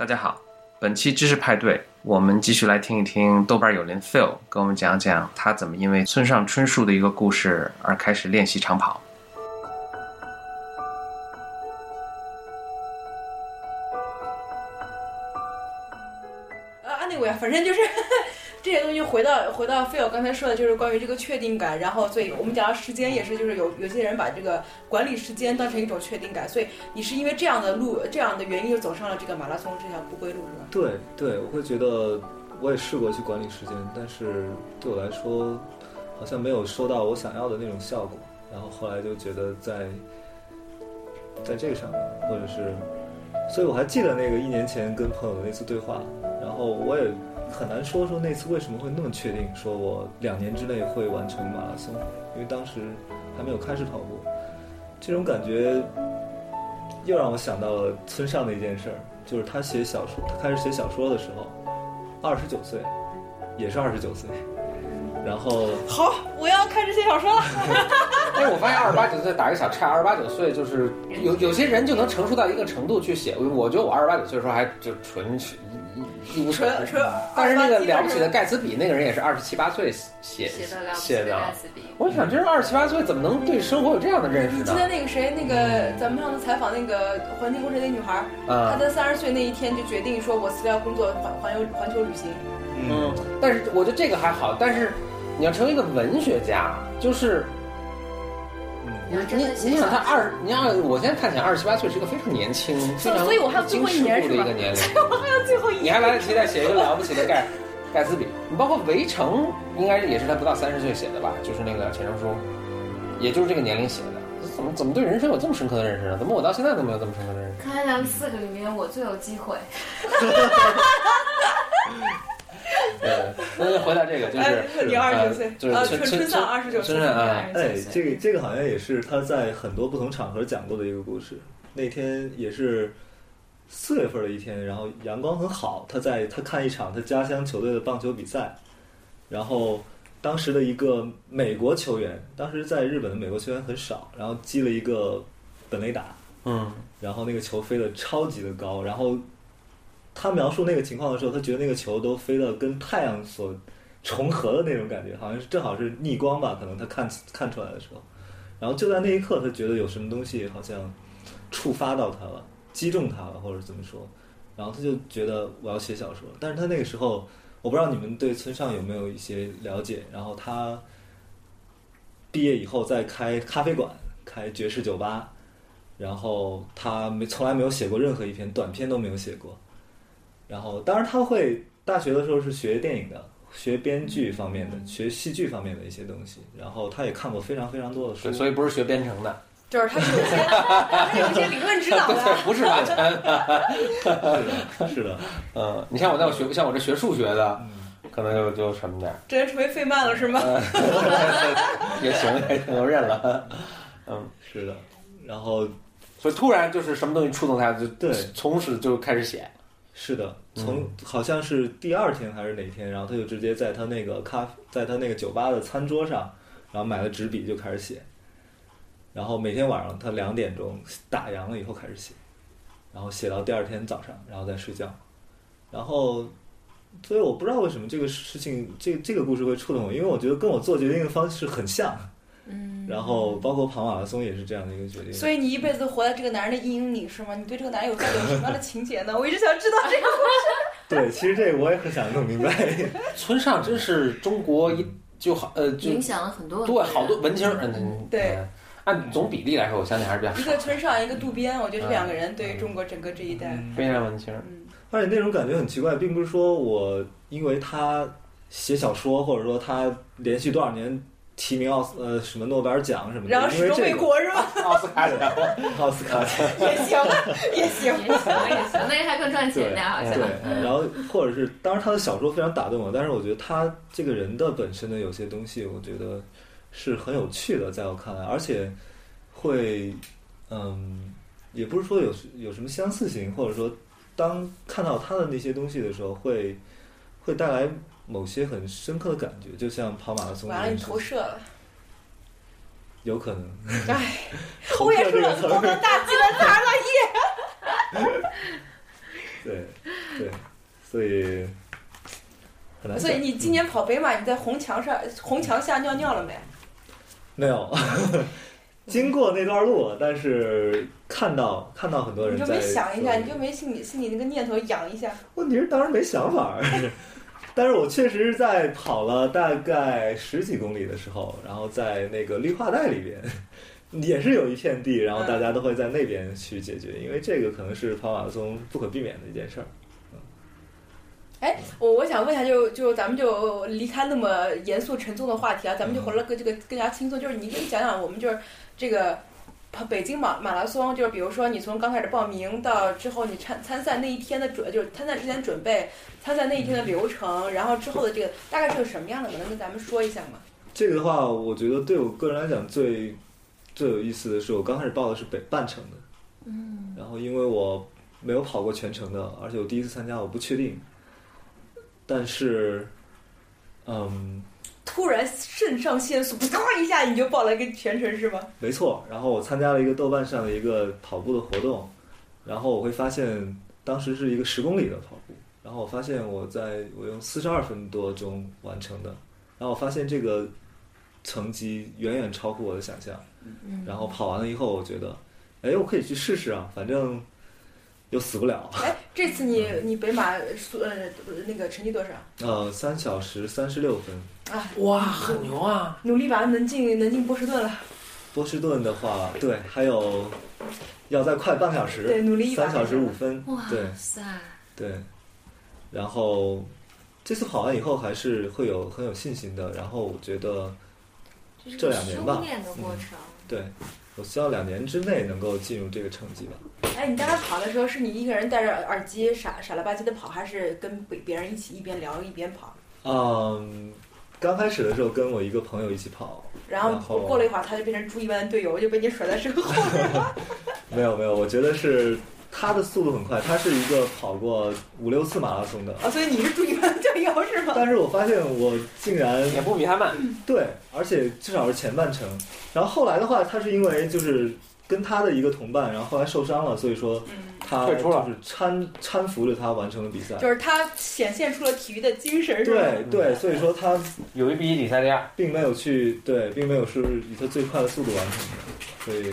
大家好，本期知识派对，我们继续来听一听豆瓣友邻 Phil 跟我们讲讲他怎么因为村上春树的一个故事而开始练习长跑。啊，anyway，反正就是回到回到 Phil 刚才说的，就是关于这个确定感。然后，所以我们讲到时间也是，就是有有些人把这个管理时间当成一种确定感。所以你是因为这样的路这样的原因，走上了这个马拉松这条不归路，是吧？对对，我会觉得我也试过去管理时间，但是对我来说好像没有收到我想要的那种效果。然后后来就觉得在在这个上面，或者是，所以我还记得那个一年前跟朋友的那次对话。然后我也很难说说那次为什么会那么确定，说我两年之内会完成马拉松，因为当时还没有开始跑步。这种感觉又让我想到了村上的一件事儿，就是他写小说，他开始写小说的时候，二十九岁，也是二十九岁，然后好，我要开始写小说了。哎，我发现二十八九岁打一个小岔，二十八九岁就是有有些人就能成熟到一个程度去写。我我觉得我二十八九岁的时候还就纯是一一无所纯纯但是那个了不起的盖茨比那个人也是二十七八岁写写的了写的的盖。茨比，我想，这是二十七八岁怎么能对生活有这样的认识你记呢？得那个谁，那个咱们上次采访那个环境工程那女孩儿，她啊，在三十岁那一天就决定说，我辞掉工作，环环游环球旅行。嗯，但是我觉得这个还好，但是你要成为一个文学家，就是你要真你的你想他二，你要我现在看起来二十七八岁是一个非常年轻、非常所以我还有最后一年是吧一个年龄。我还有最后一你还来得及再写一个了不起的盖 盖茨比，你包括《围城》，应该也是他不到三十岁写的吧？就是那个钱钟书，也就是这个年龄写的。怎么怎么对人生有这么深刻的认识呢？怎么我到现在都没有这么深刻的认识？看来咱们四个里面我最有机会。对，那就回到这个，就是哎你二十九岁就是呃村村春春上二十九岁村上啊，哎，这个这个好像也是他在很多不同场合讲过的一个故事。那天也是四月份的一天，然后阳光很好，他在他看一场他家乡球队的棒球比赛，然后当时的一个美国球员，当时在日本的美国球员很少，然后击了一个本垒打，嗯然后那个球飞得超级的高，然后他描述那个情况的时候，他觉得那个球都飞得跟太阳所重合的那种感觉，好像是正好是逆光吧，可能他看看出来的时候，然后就在那一刻，他觉得有什么东西好像触发到他了，击中他了，或者怎么说，然后他就觉得我要写小说，但是他那个时候，我不知道你们对村上有没有一些了解，然后他毕业以后在开咖啡馆，开爵士酒吧。然后他没从来没有写过任何一篇短篇都没有写过，然后当然他会大学的时候是学电影的，学编剧方面的，学戏剧方面的一些东西，然后他也看过非常非常多的书，对，所以不是学编程的，就是他是有些，他有一些理论指导，的。不是完全的。是的，是的，嗯，你像我在我学，像我这学数学的，嗯，可能就就什么点儿，这人成为费曼了是吗？也行，也行，我认了。嗯，是的，然后所以突然就是什么东西触动他，就对从此就开始写。是的，从好像是第二天还是哪天，然后他就直接在他那个咖，在他那个酒吧的餐桌上，然后买了纸笔就开始写，然后每天晚上他两点钟打烊了以后开始写，然后写到第二天早上，然后再睡觉，然后，所以我不知道为什么这个事情，这这个故事会触动我，因为我觉得跟我做决定的方式很像，嗯。然后包括跑马拉松也是这样的一个决定，所以你一辈子都活在这个男人的阴影里是吗？你对这个男人有到底有什么样的情节呢？我一直想知道这个故事。对，其实这个我也很想弄明白，村上真是中国一就好呃就影响了很多对好多文青，嗯，对嗯，按总比例来说，我相信还是比较一个，村上，一个渡边，我觉得这两个人对于中国整个这一代，非常文青。嗯，而且那种感觉很奇怪，并不是说我因为他写小说，或者说他连续多少年提名奥斯呃什么诺贝尔奖什么的，然后始终未因为这个果是吧？奥斯卡奖，奥斯卡奖，也行，也行。也行也行，那个还更赚钱的好像。对，然后或者是当然他的小说非常打动我，但是我觉得他这个人的本身的有些东西，我觉得是很有趣的，在我看来，而且会嗯，也不是说有有什么相似性，或者说当看到他的那些东西的时候，会会带来某些很深刻的感觉，就像跑马拉松完了，你投射了。有可能。哎，投我也是射这个词儿，高能大气的砸了耶。对对，所以很难。所以你今年跑北马，你在红墙上红墙下尿尿了没？没有 经过那段路，但是看到看到很多人你就没想一下，你就没心里心里那个念头痒一下？问题是当时没想法儿，但是我确实是在跑了大概十几公里的时候，然后在那个绿化带里边，也是有一片地，然后大家都会在那边去解决，因为这个可能是跑马拉松不可避免的一件事儿。哎，我我想问一下，就就咱们就离开那么严肃沉重的话题啊，咱们就回了个这个更加轻松，就是你给你讲讲我们就是这个北京马马拉松，就是比如说你从刚开始报名到之后你参参赛那一天的准，就是参赛之前准备，参赛那一天的流程，然后之后的这个大概是个什么样的，能跟咱们说一下吗？这个的话，我觉得对我个人来讲最最有意思的是，我刚开始报的是北半程的，嗯，然后因为我没有跑过全程的，而且我第一次参加，我不确定，但是，嗯，突然肾上腺素啪一下你就报了一个全程是吗？没错，然后我参加了一个豆瓣上的一个跑步的活动，然后我会发现当时是一个十公里的跑步，然后我发现我在我用四十二分多钟完成的，然后我发现这个成绩远远超乎我的想象，然后跑完了以后，我觉得，哎，我可以去试试啊，反正又死不了，哎，这次你你北马速呃那个成绩多少呃，三小时三十六分，啊？哇，很牛啊！努力吧，能进能进波士顿了。波士顿的话，对，还有要再快半小时，对努力一把三小时五分，哇对。塞，对，然后这次跑完以后还是会有很有信心的。然后我觉得，这两年吧修炼的过程。对我希望两年之内能够进入这个成绩吧。哎，你当时跑的时候，是你一个人戴着耳机傻傻了吧唧的跑，还是跟别别人一起一边聊一边跑？嗯，刚开始的时候跟我一个朋友一起跑，然后然后过了一会儿，他就变成猪一般的队友，就被你甩在身后。没有没有，我觉得是他的速度很快，他是一个跑过五六次马拉松的。啊，所以你是猪一般的队友是吗？但是我发现我竟然也不比他慢，对，而且至少是前半程。然后后来的话，他是因为就是跟他的一个同伴，然后后来受伤了，所以说他就退出了是搀搀扶着他完成了比赛。就是他显现出了体育的精神，是吧？对对，所以说他有一比一比赛第二。并没有去对，并没有是以他最快的速度完成的，所以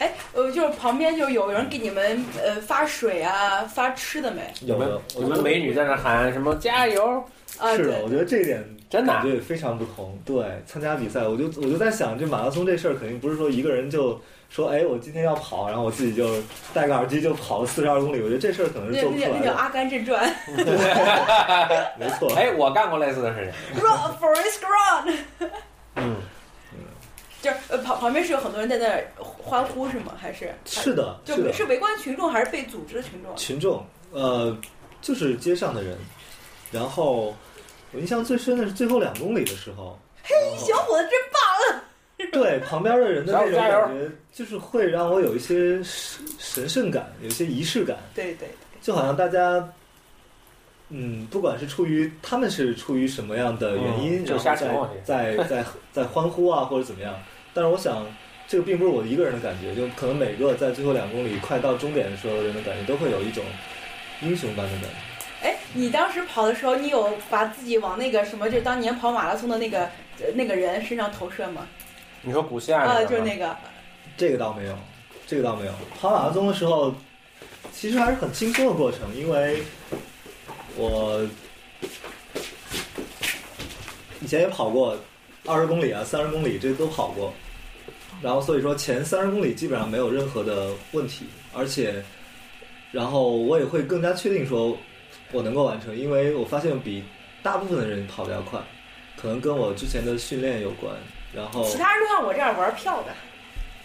哎，呃，就是旁边就有人给你们呃发水啊、发吃的没？有没有我们美女在那喊什么加油？啊，是的，我觉得这一点真的啊感觉也非常不同。对，参加比赛，我就我就在想，这马拉松这事儿肯定不是说一个人就说，哎，我今天要跑，然后我自己就戴个耳机就跑了四十二公里。我觉得这事儿可能是那做不出来的。那叫《阿甘正传 没错，哎，我干过类似的事情。》，Run Forest Run，嗯，就是呃旁旁边是有很多人在那儿欢呼是吗？还是是的，就是，是围观群众还是被组织的群众？群众，呃，就是街上的人。然后我印象最深的是最后两公里的时候，嘿，小伙子真棒！对旁边的人的那种感觉，就是会让我有一些神神圣感，有一些仪式感，对对，就好像大家，嗯，不管是出于他们是出于什么样的原因，然后在在在在欢呼啊或者怎么样，但是我想。这个并不是我一个人的感觉，就可能每个在最后两公里快到终点的时候的人的感觉，都会有一种英雄般的感觉。哎，你当时跑的时候，你有把自己往那个什么，就是当年跑马拉松的那个呃那个人身上投射吗？你说古希腊啊，就是那个，这个倒没有，这个倒没有。跑马拉松的时候，其实还是很轻松的过程，因为我以前也跑过二十公里啊、三十公里，这都跑过。然后所以说前三十公里基本上没有任何的问题，而且，然后我也会更加确定说我能够完成，因为我发现比大部分的人跑得要快，可能跟我之前的训练有关。然后其他人都像我这样玩票的。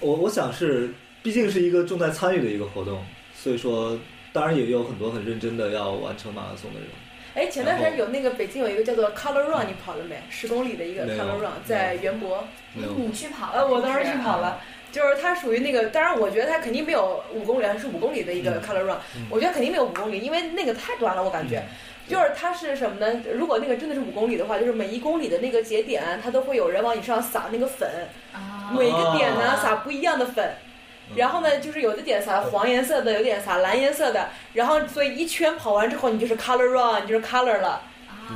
我我想是，毕竟是一个重在参与的一个活动，所以说，当然也有很多很认真的要完成马拉松的人。哎，前段时间有那个北京有一个叫做 Color Run，你跑了没？十公里的一个 Color Run，在园博。没有，你去跑了？呃，我当时去跑了，就是它属于那个，当然我觉得它肯定没有五公里，还是五公里的一个嗯 Color Run，、嗯我觉得肯定没有五公里，因为那个太短了，我感觉。就是它是什么呢？如果那个真的是五公里的话，就是每一公里的那个节点，它都会有人往你身上撒那个粉，啊，每一个点呢哦撒不一样的粉，然后呢，就是有的点撒黄颜色的，有点撒蓝颜色的，然后所以一圈跑完之后，你就是 color run，你就是 color 了，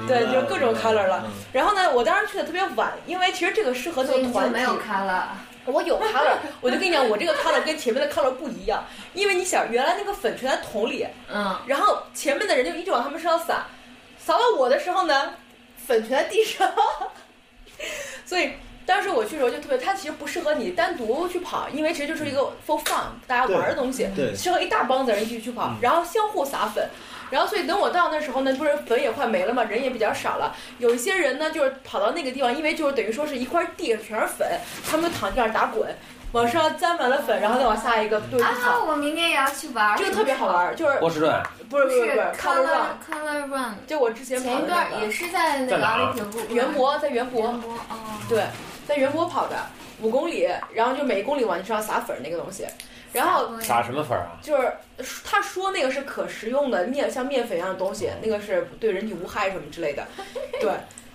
对，就各种 color 了。嗯然后呢，我当时去的特别晚，因为其实这个适合那所以种团体你就没。有看了。我有 color，我就跟你讲，我这个 color 跟前面的 color 不一样，因为你想，原来那个粉全在桶里，嗯，然后前面的人就一直往他们身上撒，撒到我的时候呢，粉全在地上，所以当时我去的时候就特别，它其实不适合你单独去跑，因为其实就是一个 for fun 大家玩的东西，对适合一大帮子人一起去跑，然后相互撒粉。然后，所以等我到那时候呢，不是粉也快没了嘛，人也比较少了。有一些人呢，就是跑到那个地方，因为就是等于说是一块地全是粉，他们就躺地上打滚，往上沾满了粉，然后再往下一个队去啊，我明年也要去玩。这个特别好玩，就是波士顿，不是不是不是不是 color run，color run，就我之前前一跑的那个。段也是在那个园博，在园博，园博哦，对，在园博跑的五公里，然后就每一公里往你身上撒粉儿那个东西，然后撒什么粉啊？就是他说那个是可食用的面，像面粉一样的东西，那个是对人体无害什么之类的，对。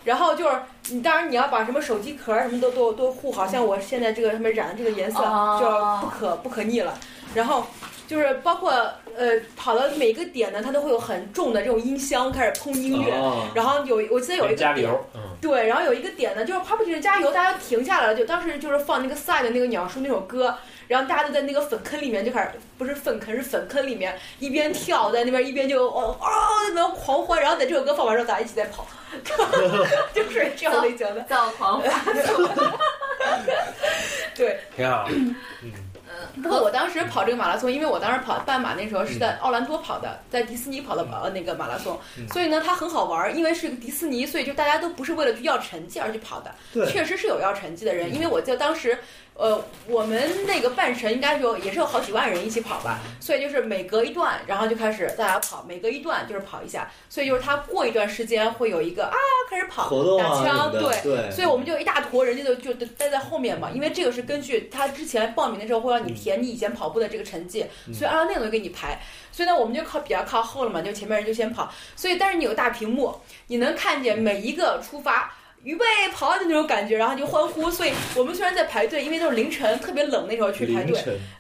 然后就是你，当然你要把什么手机壳儿什么都都都护好，像我现在这个上面染的这个颜色哦。就不可不可逆了。然后就是包括呃跑到每个点呢，它都会有很重的这种音箱开始通音乐，哦。然后有我记得有一个点加油，嗯，对，然后有一个点呢，就是啪啪就是加油，大家停下来了，就当时就是放那个 side 的那个鸟叔那首歌，然后大家就在那个粉坑里面就开始，不是粪坑是粉坑里面一边跳在那边一边就哦哦在那边狂欢，然后等这首歌放完之后，大家一起在跑，就是这样类型的，造狂欢。对。挺好。不过我当时跑这个马拉松，因为我当时跑半马那时候是在奥兰多跑的，在迪士尼跑的呃那个马拉松，所以呢它很好玩儿，因为是个迪士尼，所以就大家都不是为了去要成绩而去跑的，对。确实是有要成绩的人，因为我记得当时。呃，我们那个半程应该有也是有好几万人一起跑吧，所以就是每隔一段，然后就开始大家跑，每隔一段就是跑一下，所以就是他过一段时间会有一个啊开始跑打活动啊对。所以我们就一大坨人家就就待在后面嘛，因为这个是根据他之前报名的时候会让你填你以前跑步的这个成绩，所以按照那个东西给你排。所以呢，我们就靠比较靠后了嘛，就前面人就先跑。所以但是你有大屏幕，你能看见每一个出发。预备跑的那种感觉，然后就欢呼。所以我们虽然在排队，因为都是凌晨特别冷那时候去排队，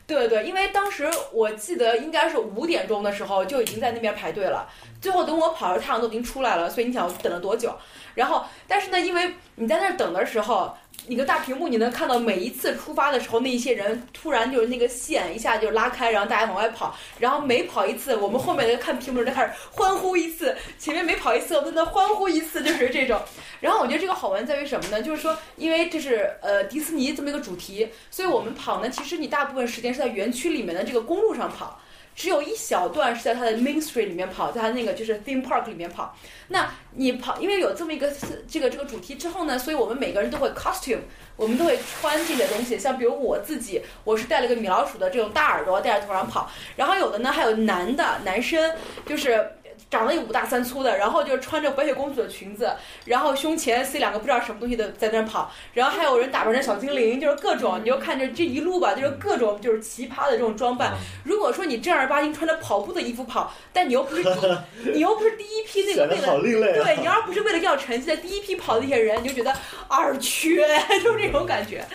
对对对，因为当时我记得应该是五点钟的时候就已经在那边排队了，最后等我跑的时候太阳都已经出来了，所以你想我等了多久？然后，但是呢，因为你在那儿等的时候，你个大屏幕你能看到每一次出发的时候，那一些人突然就是那个线一下就拉开，然后大家往外跑，然后每跑一次，我们后面的看屏幕人就开始欢呼一次，前面每跑一次，我们在欢呼一次，就是这种。然后我觉得这个好玩在于什么呢？就是说，因为这是呃迪士尼这么一个主题，所以我们跑呢，其实你大部分时间是在园区里面的这个公路上跑。只有一小段是在它的 Main Street 里面跑，在它那个就是 Theme Park 里面跑。那你跑，因为有这么一个这个这个主题之后呢，所以我们每个人都会 costume，我们都会穿这些东西。像比如我自己，我是戴了个米老鼠的这种大耳朵戴在头上跑，然后有的呢还有男的男生，就是。长得有五大三粗的，然后就是穿着白雪公主的裙子，然后胸前塞两个不知道什么东西的在那儿跑，然后还有人打扮成小精灵，就是各种，你就看着这一路吧，就是各种就是奇葩的这种装扮。如果说你正儿八经穿着跑步的衣服跑，但你又不是第，你又不是第一批那个为了。对，你要不是为了要成绩的第一批跑的那些人，你就觉得二缺，就是这种感觉。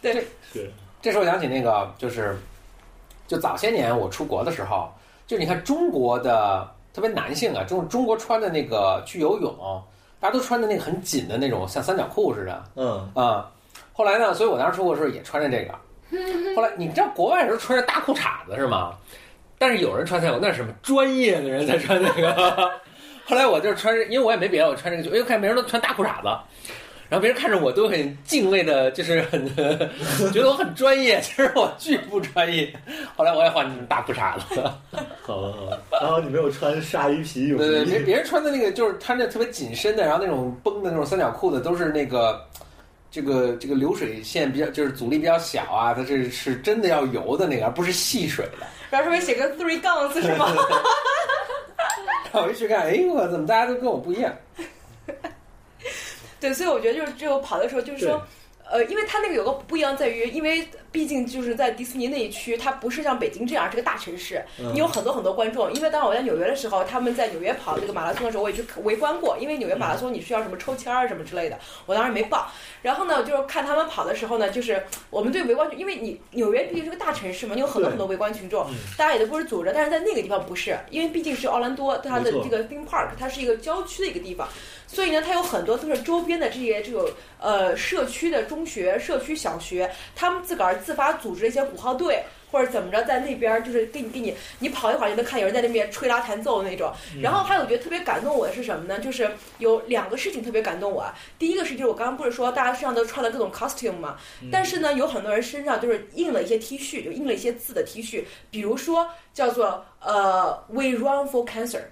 对，对这时候想起那个，就是就早些年我出国的时候，就你看中国的特别男性啊，中中国穿的那个去游泳，大家都穿的那个很紧的那种，像三角裤似的嗯，啊、后来呢，所以我当时出国的时候也穿着这个。后来你知道国外时候穿着大裤衩子是吗？但是有人穿三角，那是什么专业的人才穿那个。后来我就穿着，因为我也没别的，我穿这个就，哎呦，看别人都穿大裤衩子，然后别人看着我都很敬畏的，就是很 觉得我很专业，其实我巨不专业。后来我也换成大裤衩子，好了好了。然后你没有穿鲨鱼皮泳对对，别衣，别人穿的那个就是穿着特别紧身的，然后那种绷的那种三角裤子，都是那个这个这个流水线比较就是阻力比较小啊，它这是真的要游的那个，而不是戏水的。然后上面写个 three guns 是吗？然后我一去看，哎我怎么大家都跟我不一样？对，所以我觉得就是只有跑的时候，就是说，呃，因为它那个有个不一样在于，因为毕竟就是在迪士尼那一区，它不是像北京这样是个大城市，嗯你有很多很多观众。因为当我在纽约的时候，他们在纽约跑这个马拉松的时候，我也去围观过。因为纽约马拉松你需要什么抽签儿什么之类的，我当时没报。然后呢，就是看他们跑的时候呢，就是我们对围观群，因为你纽约毕竟是个大城市嘛，你有很多很多围观群众嗯，大家也都不是组织，但是在那个地方不是，因为毕竟是奥兰多，它的这个 theme park，它是一个郊区的一个地方，所以呢，它有很多都是周边的这些这种呃社区的中学、社区小学，他们自个儿自发组织一些鼓号队。或者怎么着，在那边儿就是给你给你你跑一会儿就能看有人在那边吹拉弹奏的那种。然后还有我觉得特别感动我的是什么呢？就是有两个事情特别感动我啊。第一个事情就是我刚刚不是说大家身上都穿了各种 costume 嘛，但是呢有很多人身上就是印了一些 T 恤，就印了一些字的 T 恤，比如说叫做呃 We run for cancer，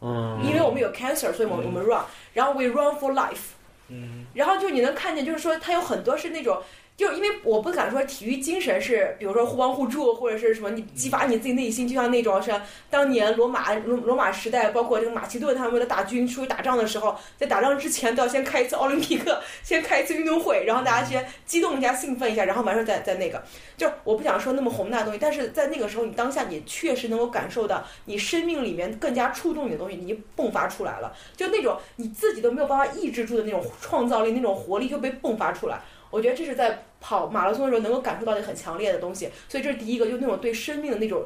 嗯因为我们有 cancer，所以我们我们 run，然后 We run for life。嗯然后就你能看见，就是说它有很多是那种，就因为我不敢说体育精神是，比如说互帮互助或者是什么，你激发你自己内心，就像那种是当年罗马罗罗马时代，包括这个马其顿他们为了打军出去打仗的时候，在打仗之前都要先开一次奥林匹克，先开一次运动会，然后大家先激动一下、兴奋一下，然后完事儿再再那个。就我不想说那么宏大的东西，但是在那个时候，你当下你确实能够感受到你生命里面更加触动你的东西，你迸发出来了，就那种你自己都没有办法抑制住的那种创造力、那种活力就被迸发出来。我觉得这是在跑马拉松的时候能够感受到的很强烈的东西，所以这是第一个，就那种对生命的那种，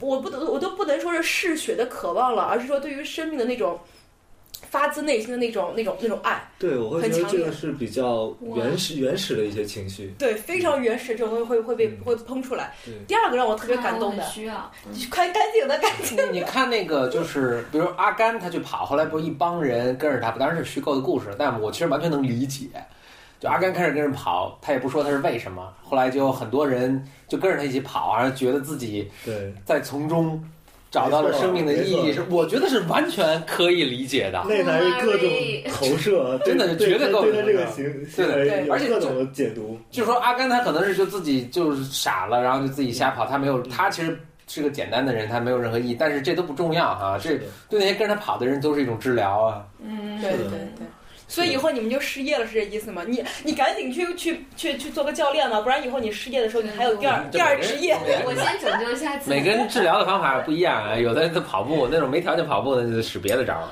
我不得我都不能说是嗜血的渴望了，而是说对于生命的那种发自内心的那种那种那种爱。对，我会觉得很强烈这个是比较原始原始的一些情绪。对，非常原始，这种东西会会被嗯会喷出来。第二个让我特别感动的很，需要。嗯干干净的干净。的你看那个，就是比如阿甘他去跑，后来不是一帮人跟着他，当然是虚构的故事，但我其实完全能理解。就阿甘开始跟人跑，他也不说他是为什么，后来就很多人就跟着他一起跑，然后觉得自己对，在从中找到了生命的意义，是我觉得是完全可以理解的。那才是各种投射，真的是绝对够对对他这个行对的行为各种解读。就是说阿甘他可能是就自己就是傻了，然后就自己瞎跑，他没有，他其实是个简单的人，他没有任何意义，但是这都不重要哈，这对那些跟着他跑的人都是一种治疗啊。嗯，对对对。所以以后你们就失业了，是这意思吗？你你赶紧去去去去做个教练吧，不然以后你失业的时候，你还有第二嗯第二职业。我先拯救一下自己。每个人治疗的方法不一样啊，有的人他跑步那种没条件跑步的，就使别的招儿。